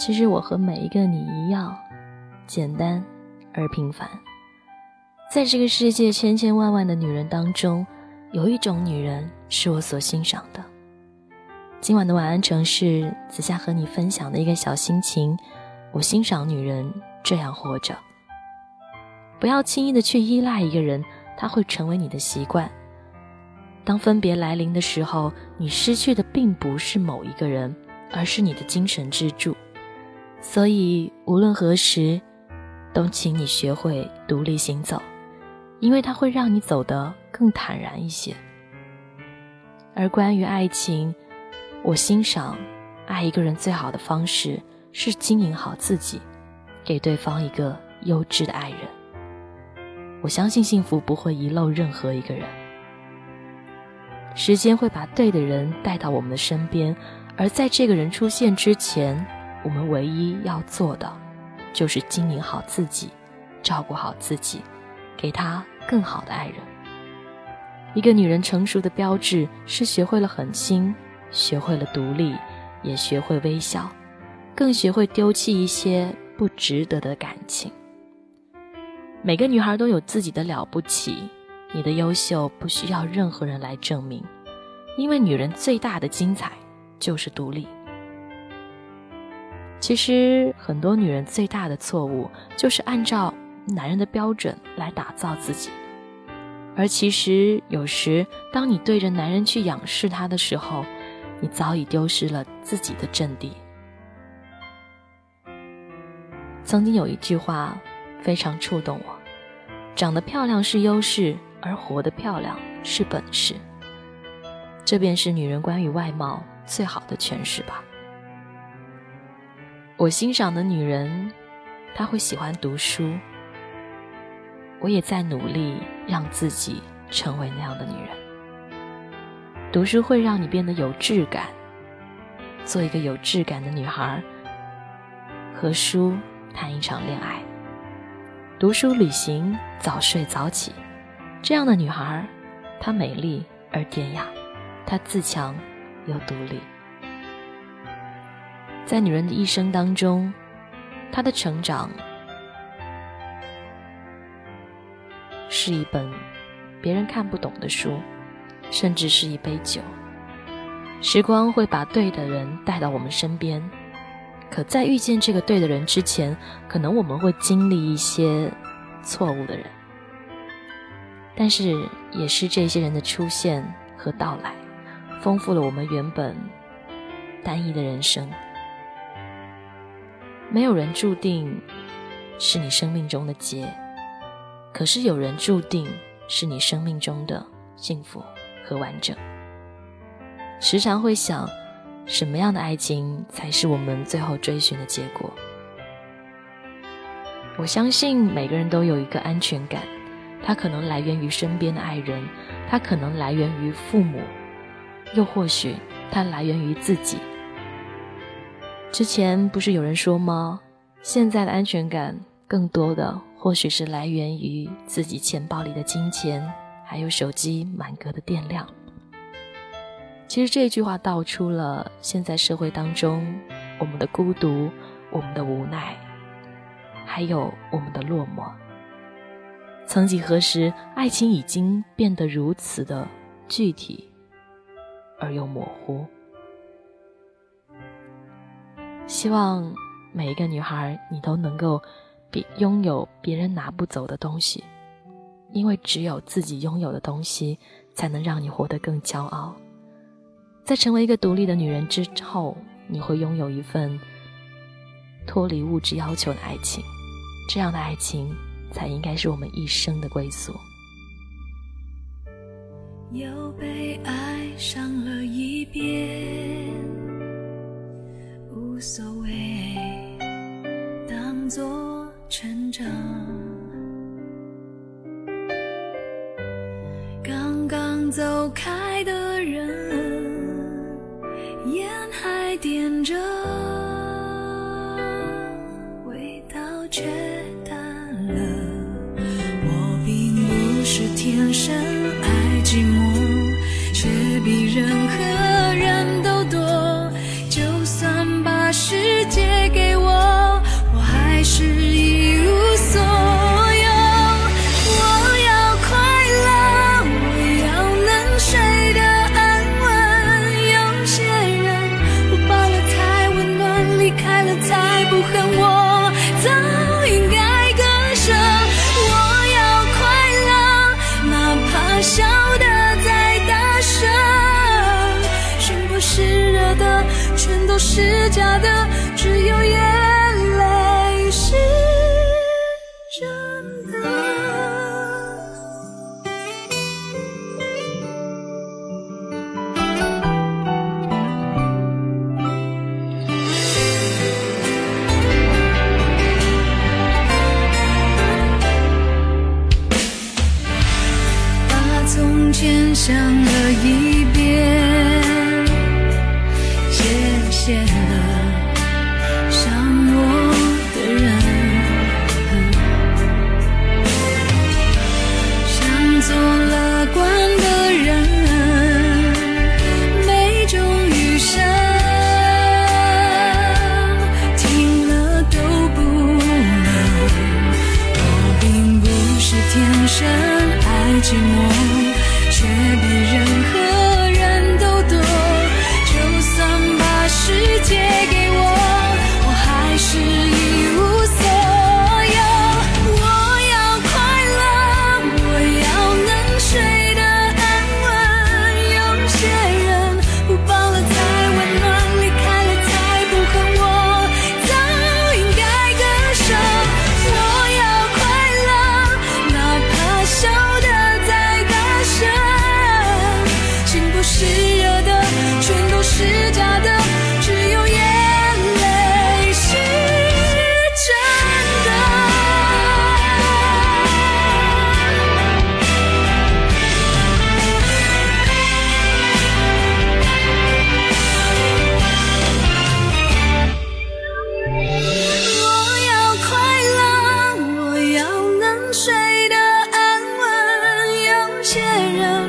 其实我和每一个你一样，简单而平凡。在这个世界千千万万的女人当中，有一种女人是我所欣赏的。今晚的晚安城市，子夏和你分享的一个小心情。我欣赏女人这样活着。不要轻易的去依赖一个人，他会成为你的习惯。当分别来临的时候，你失去的并不是某一个人，而是你的精神支柱。所以无论何时，都请你学会独立行走，因为它会让你走得更坦然一些。而关于爱情，我欣赏爱一个人最好的方式是经营好自己，给对方一个优质的爱人。我相信幸福不会遗漏任何一个人。时间会把对的人带到我们的身边，而在这个人出现之前，我们唯一要做的就是经营好自己，照顾好自己，给他更好的爱人。一个女人成熟的标志是学会了狠心，学会了独立，也学会微笑，更学会丢弃一些不值得的感情。每个女孩都有自己的了不起。你的优秀不需要任何人来证明，因为女人最大的精彩就是独立。其实很多女人最大的错误就是按照男人的标准来打造自己，而其实有时当你对着男人去仰视他的时候，你早已丢失了自己的阵地。曾经有一句话非常触动我：长得漂亮是优势。而活得漂亮是本事，这便是女人关于外貌最好的诠释吧。我欣赏的女人，她会喜欢读书。我也在努力让自己成为那样的女人。读书会让你变得有质感，做一个有质感的女孩，和书谈一场恋爱，读书、旅行、早睡早起。这样的女孩，她美丽而典雅，她自强又独立。在女人的一生当中，她的成长是一本别人看不懂的书，甚至是一杯酒。时光会把对的人带到我们身边，可在遇见这个对的人之前，可能我们会经历一些错误的人。但是，也是这些人的出现和到来，丰富了我们原本单一的人生。没有人注定是你生命中的劫，可是有人注定是你生命中的幸福和完整。时常会想，什么样的爱情才是我们最后追寻的结果？我相信每个人都有一个安全感。它可能来源于身边的爱人，它可能来源于父母，又或许它来源于自己。之前不是有人说吗？现在的安全感更多的或许是来源于自己钱包里的金钱，还有手机满格的电量。其实这句话道出了现在社会当中我们的孤独、我们的无奈，还有我们的落寞。曾几何时，爱情已经变得如此的具体而又模糊。希望每一个女孩，你都能够比拥有别人拿不走的东西，因为只有自己拥有的东西，才能让你活得更骄傲。在成为一个独立的女人之后，你会拥有一份脱离物质要求的爱情，这样的爱情。才应该是我们一生的归宿。又被爱上了一遍，无所谓，当作成长。刚刚走开的人，烟还点着。味道却淡了。我并不是天生爱寂寞，却比任何假的只有眼泪是真的。把从前想了一遍谢谢。寂寞，却比人。的人。